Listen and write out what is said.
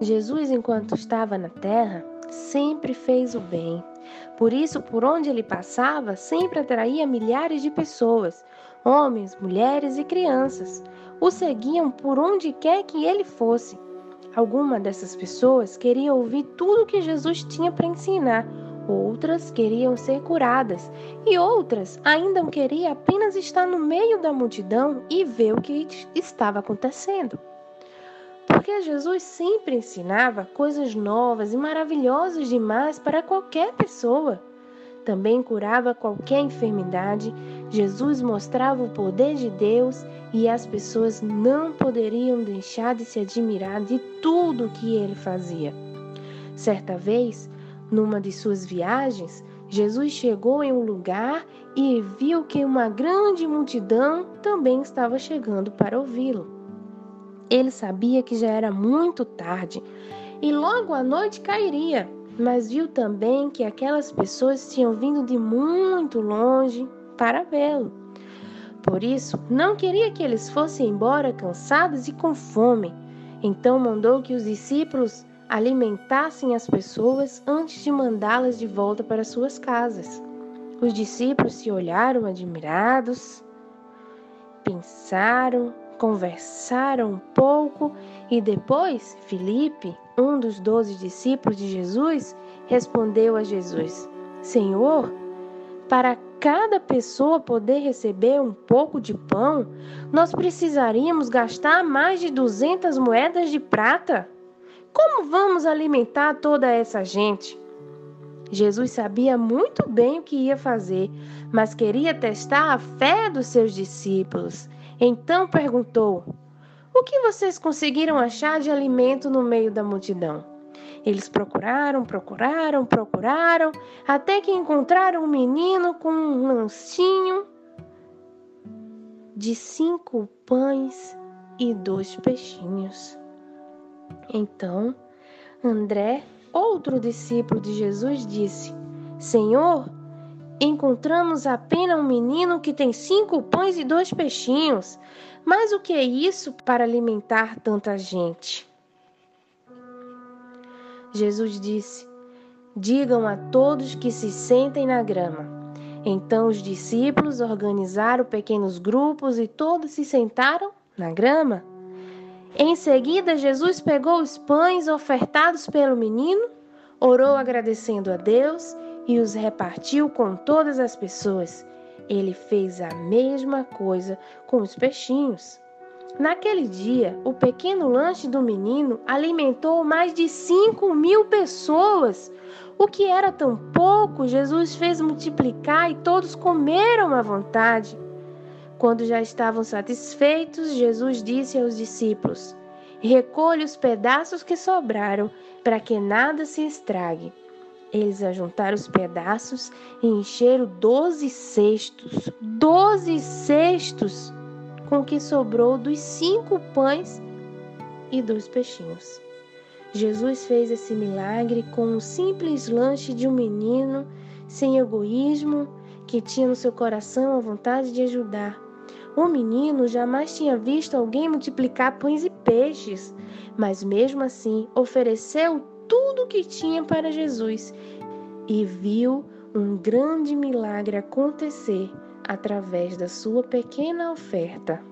Jesus, enquanto estava na terra, sempre fez o bem. Por isso, por onde ele passava, sempre atraía milhares de pessoas, homens, mulheres e crianças. O seguiam por onde quer que ele fosse. Algumas dessas pessoas queriam ouvir tudo que Jesus tinha para ensinar, outras queriam ser curadas e outras ainda queriam apenas estar no meio da multidão e ver o que estava acontecendo. Porque Jesus sempre ensinava coisas novas e maravilhosas demais para qualquer pessoa. Também curava qualquer enfermidade. Jesus mostrava o poder de Deus e as pessoas não poderiam deixar de se admirar de tudo que ele fazia. Certa vez, numa de suas viagens, Jesus chegou em um lugar e viu que uma grande multidão também estava chegando para ouvi-lo. Ele sabia que já era muito tarde e logo a noite cairia, mas viu também que aquelas pessoas tinham vindo de muito longe para vê-lo. Por isso, não queria que eles fossem embora cansados e com fome. Então mandou que os discípulos alimentassem as pessoas antes de mandá-las de volta para suas casas. Os discípulos se olharam admirados, pensaram conversaram um pouco e depois Filipe, um dos doze discípulos de Jesus, respondeu a Jesus: Senhor, para cada pessoa poder receber um pouco de pão, nós precisaríamos gastar mais de 200 moedas de prata. Como vamos alimentar toda essa gente? Jesus sabia muito bem o que ia fazer, mas queria testar a fé dos seus discípulos. Então perguntou: O que vocês conseguiram achar de alimento no meio da multidão? Eles procuraram, procuraram, procuraram, até que encontraram um menino com um lanchinho de cinco pães e dois peixinhos. Então, André, outro discípulo de Jesus, disse: Senhor, encontramos apenas um menino que tem cinco pães e dois peixinhos. Mas o que é isso para alimentar tanta gente? Jesus disse: Digam a todos que se sentem na grama. Então os discípulos organizaram pequenos grupos e todos se sentaram na grama. Em seguida, Jesus pegou os pães ofertados pelo menino, orou agradecendo a Deus e os repartiu com todas as pessoas. Ele fez a mesma coisa com os peixinhos. Naquele dia, o pequeno lanche do menino alimentou mais de cinco mil pessoas. O que era tão pouco, Jesus fez multiplicar e todos comeram à vontade. Quando já estavam satisfeitos, Jesus disse aos discípulos: Recolhe os pedaços que sobraram, para que nada se estrague. Eles ajuntaram os pedaços e encheram doze cestos, doze cestos, com o que sobrou dos cinco pães e dois peixinhos. Jesus fez esse milagre com um simples lanche de um menino sem egoísmo que tinha no seu coração a vontade de ajudar. O menino jamais tinha visto alguém multiplicar pães e peixes, mas mesmo assim ofereceu tudo o que tinha para Jesus e viu um grande milagre acontecer através da sua pequena oferta.